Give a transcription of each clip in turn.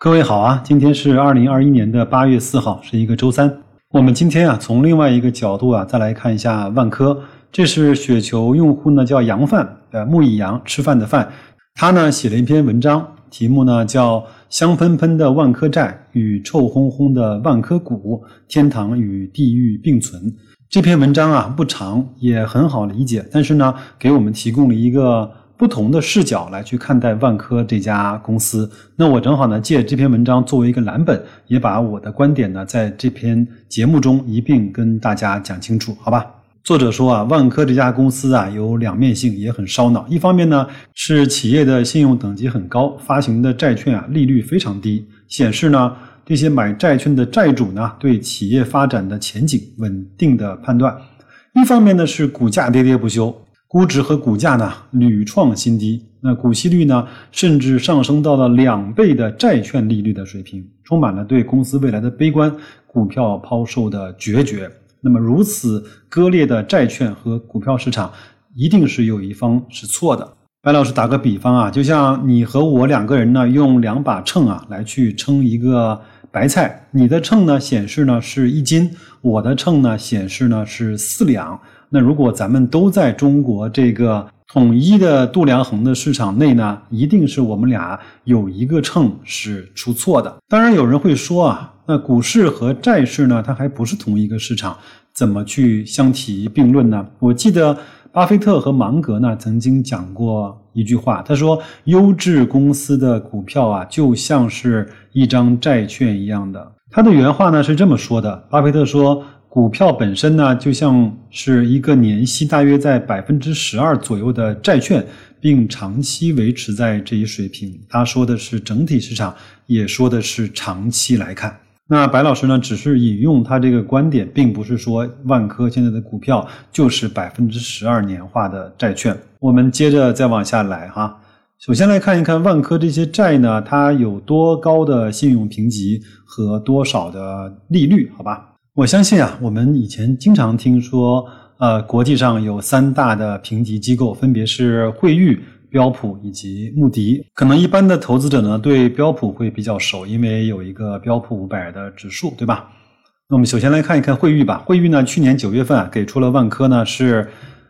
各位好啊，今天是二零二一年的八月四号，是一个周三。我们今天啊，从另外一个角度啊，再来看一下万科。这是雪球用户呢，叫杨饭，呃，木易杨，吃饭的饭。他呢写了一篇文章，题目呢叫《香喷喷的万科债与臭烘烘的万科股：天堂与地狱并存》。这篇文章啊不长，也很好理解，但是呢，给我们提供了一个。不同的视角来去看待万科这家公司，那我正好呢借这篇文章作为一个蓝本，也把我的观点呢在这篇节目中一并跟大家讲清楚，好吧？作者说啊，万科这家公司啊有两面性，也很烧脑。一方面呢是企业的信用等级很高，发行的债券啊利率非常低，显示呢这些买债券的债主呢对企业发展的前景稳定的判断。一方面呢是股价跌跌不休。估值和股价呢屡创新低，那股息率呢甚至上升到了两倍的债券利率的水平，充满了对公司未来的悲观，股票抛售的决绝。那么如此割裂的债券和股票市场，一定是有一方是错的。白老师打个比方啊，就像你和我两个人呢，用两把秤啊来去称一个白菜，你的秤呢显示呢是一斤，我的秤呢显示呢是四两。那如果咱们都在中国这个统一的度量衡的市场内呢，一定是我们俩有一个秤是出错的。当然有人会说啊，那股市和债市呢，它还不是同一个市场，怎么去相提并论呢？我记得巴菲特和芒格呢曾经讲过一句话，他说：“优质公司的股票啊，就像是一张债券一样的。”他的原话呢是这么说的：巴菲特说。股票本身呢，就像是一个年息大约在百分之十二左右的债券，并长期维持在这一水平。他说的是整体市场，也说的是长期来看。那白老师呢，只是引用他这个观点，并不是说万科现在的股票就是百分之十二年化的债券。我们接着再往下来哈，首先来看一看万科这些债呢，它有多高的信用评级和多少的利率？好吧。我相信啊，我们以前经常听说，呃，国际上有三大的评级机构，分别是惠誉、标普以及穆迪。可能一般的投资者呢，对标普会比较熟，因为有一个标普五百的指数，对吧？那我们首先来看一看惠誉吧。惠誉呢，去年九月份啊，给出了万科呢是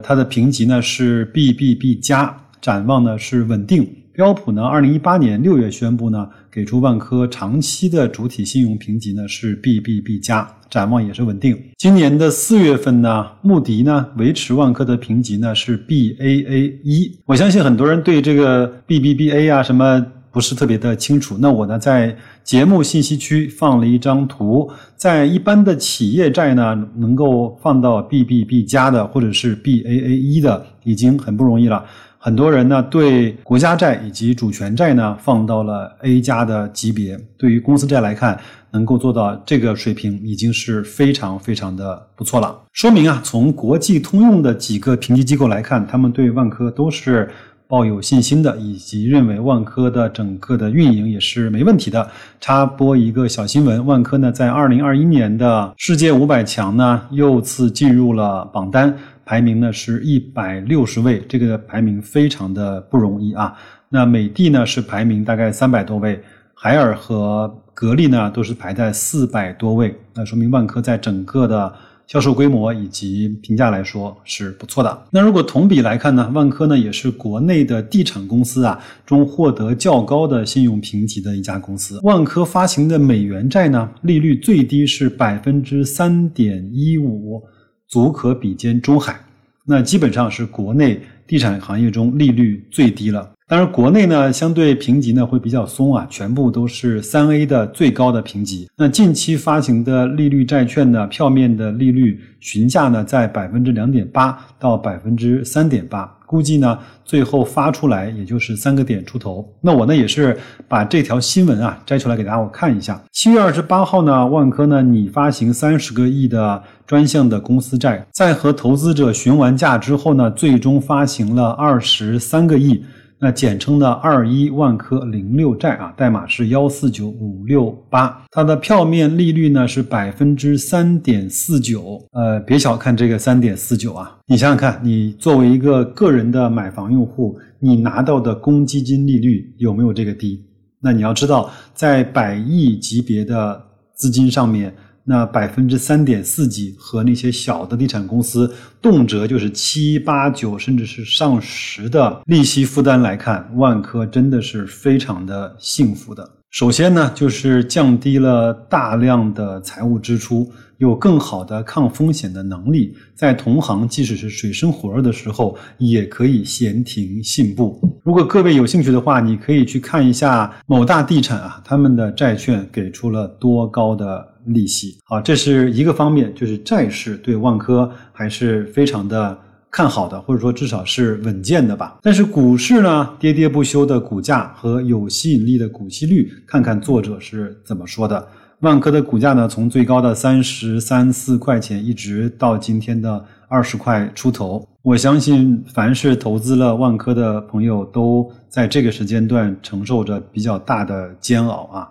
它的评级呢是 BBB 加，展望呢是稳定。标普呢，二零一八年六月宣布呢，给出万科长期的主体信用评级呢是 BBB 加，展望也是稳定。今年的四月份呢，穆迪呢维持万科的评级呢是 Baa 一。我相信很多人对这个 BBBA 啊什么不是特别的清楚。那我呢在节目信息区放了一张图，在一般的企业债呢能够放到 BBB 加的或者是 Baa 一的，已经很不容易了。很多人呢对国家债以及主权债呢放到了 A 加的级别，对于公司债来看，能够做到这个水平已经是非常非常的不错了。说明啊，从国际通用的几个评级机构来看，他们对万科都是抱有信心的，以及认为万科的整个的运营也是没问题的。插播一个小新闻，万科呢在二零二一年的世界五百强呢又次进入了榜单。排名呢是一百六十位，这个排名非常的不容易啊。那美的呢是排名大概三百多位，海尔和格力呢都是排在四百多位。那说明万科在整个的销售规模以及评价来说是不错的。那如果同比来看呢，万科呢也是国内的地产公司啊中获得较高的信用评级的一家公司。万科发行的美元债呢，利率最低是百分之三点一五。足可比肩中海，那基本上是国内地产行业中利率最低了。当然，国内呢相对评级呢会比较松啊，全部都是三 A 的最高的评级。那近期发行的利率债券呢，票面的利率询价呢在百分之两点八到百分之三点八。估计呢，最后发出来也就是三个点出头。那我呢也是把这条新闻啊摘出来给大家我看一下。七月二十八号呢，万科呢拟发行三十个亿的专项的公司债，在和投资者询完价之后呢，最终发行了二十三个亿。那简称的二一万科零六债啊，代码是幺四九五六八，它的票面利率呢是百分之三点四九。呃，别小看这个三点四九啊，你想想看，你作为一个个人的买房用户，你拿到的公积金利率有没有这个低？那你要知道，在百亿级别的资金上面，那百分之三点四几和那些小的地产公司动辄就是七八九甚至是上十的利息负担来看，万科真的是非常的幸福的。首先呢，就是降低了大量的财务支出。有更好的抗风险的能力，在同行即使是水深火热的时候，也可以闲庭信步。如果各位有兴趣的话，你可以去看一下某大地产啊，他们的债券给出了多高的利息。好，这是一个方面，就是债市对万科还是非常的看好的，或者说至少是稳健的吧。但是股市呢，跌跌不休的股价和有吸引力的股息率，看看作者是怎么说的。万科的股价呢，从最高的三十三四块钱，一直到今天的二十块出头。我相信，凡是投资了万科的朋友，都在这个时间段承受着比较大的煎熬啊。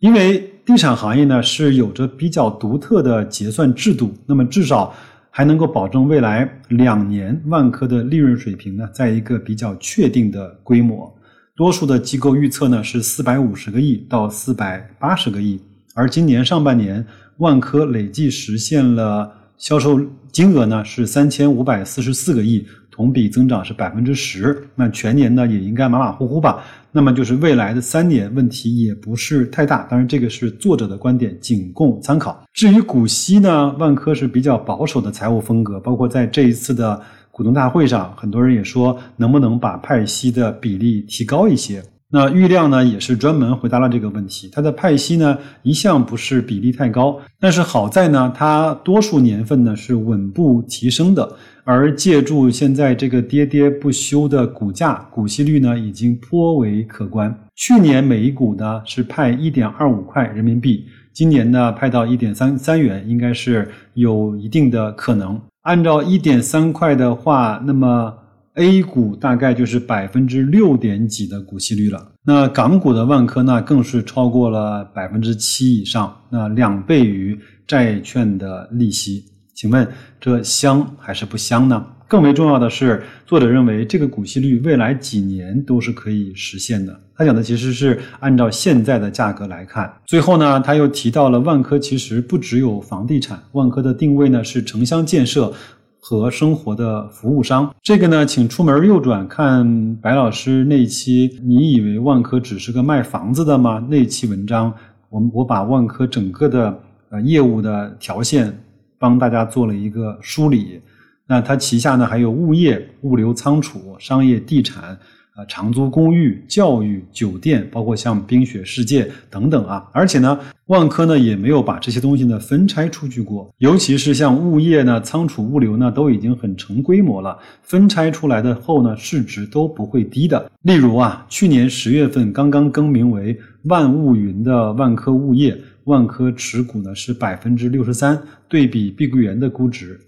因为地产行业呢是有着比较独特的结算制度，那么至少还能够保证未来两年万科的利润水平呢，在一个比较确定的规模。多数的机构预测呢是四百五十个亿到四百八十个亿。而今年上半年，万科累计实现了销售金额呢是三千五百四十四个亿，同比增长是百分之十。那全年呢也应该马马虎虎吧。那么就是未来的三年问题也不是太大。当然，这个是作者的观点，仅供参考。至于股息呢，万科是比较保守的财务风格，包括在这一次的股东大会上，很多人也说能不能把派息的比例提高一些。那郁亮呢，也是专门回答了这个问题。它的派息呢，一向不是比例太高，但是好在呢，它多数年份呢是稳步提升的。而借助现在这个跌跌不休的股价，股息率呢已经颇为可观。去年每一股呢是派一点二五块人民币，今年呢派到一点三三元，应该是有一定的可能。按照一点三块的话，那么。A 股大概就是百分之六点几的股息率了，那港股的万科呢，更是超过了百分之七以上，那两倍于债券的利息。请问这香还是不香呢？更为重要的是，作者认为这个股息率未来几年都是可以实现的。他讲的其实是按照现在的价格来看。最后呢，他又提到了万科其实不只有房地产，万科的定位呢是城乡建设。和生活的服务商，这个呢，请出门右转看白老师那期。你以为万科只是个卖房子的吗？那期文章，我我把万科整个的呃业务的条线帮大家做了一个梳理。那它旗下呢还有物业、物流仓储、商业地产。啊，长租公寓、教育、酒店，包括像冰雪世界等等啊，而且呢，万科呢也没有把这些东西呢分拆出去过，尤其是像物业呢、仓储、物流呢，都已经很成规模了，分拆出来的后呢，市值都不会低的。例如啊，去年十月份刚刚更名为万物云的万科物业，万科持股呢是百分之六十三，对比碧桂园的估值，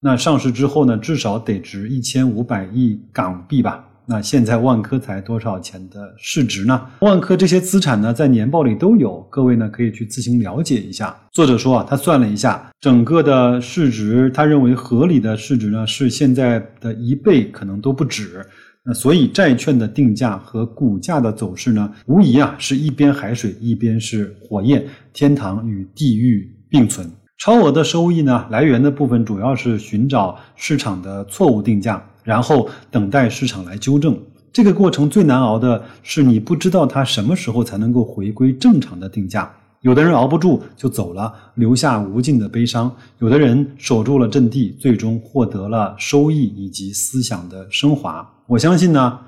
那上市之后呢，至少得值一千五百亿港币吧。那现在万科才多少钱的市值呢？万科这些资产呢，在年报里都有，各位呢可以去自行了解一下。作者说啊，他算了一下，整个的市值，他认为合理的市值呢是现在的一倍，可能都不止。那所以债券的定价和股价的走势呢，无疑啊是一边海水一边是火焰，天堂与地狱并存。超额的收益呢，来源的部分主要是寻找市场的错误定价。然后等待市场来纠正，这个过程最难熬的是你不知道它什么时候才能够回归正常的定价。有的人熬不住就走了，留下无尽的悲伤；有的人守住了阵地，最终获得了收益以及思想的升华。我相信呢，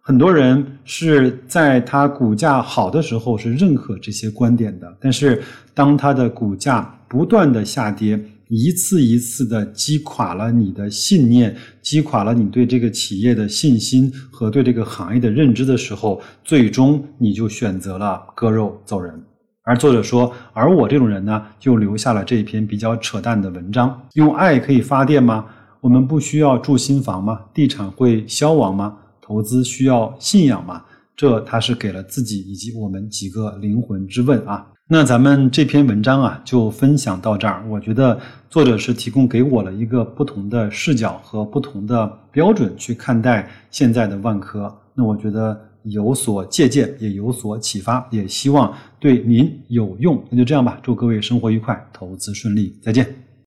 很多人是在它股价好的时候是认可这些观点的，但是当它的股价不断的下跌。一次一次的击垮了你的信念，击垮了你对这个企业的信心和对这个行业的认知的时候，最终你就选择了割肉走人。而作者说，而我这种人呢，就留下了这一篇比较扯淡的文章。用爱可以发电吗？我们不需要住新房吗？地产会消亡吗？投资需要信仰吗？这他是给了自己以及我们几个灵魂之问啊。那咱们这篇文章啊，就分享到这儿。我觉得作者是提供给我了一个不同的视角和不同的标准去看待现在的万科。那我觉得有所借鉴，也有所启发，也希望对您有用。那就这样吧，祝各位生活愉快，投资顺利，再见。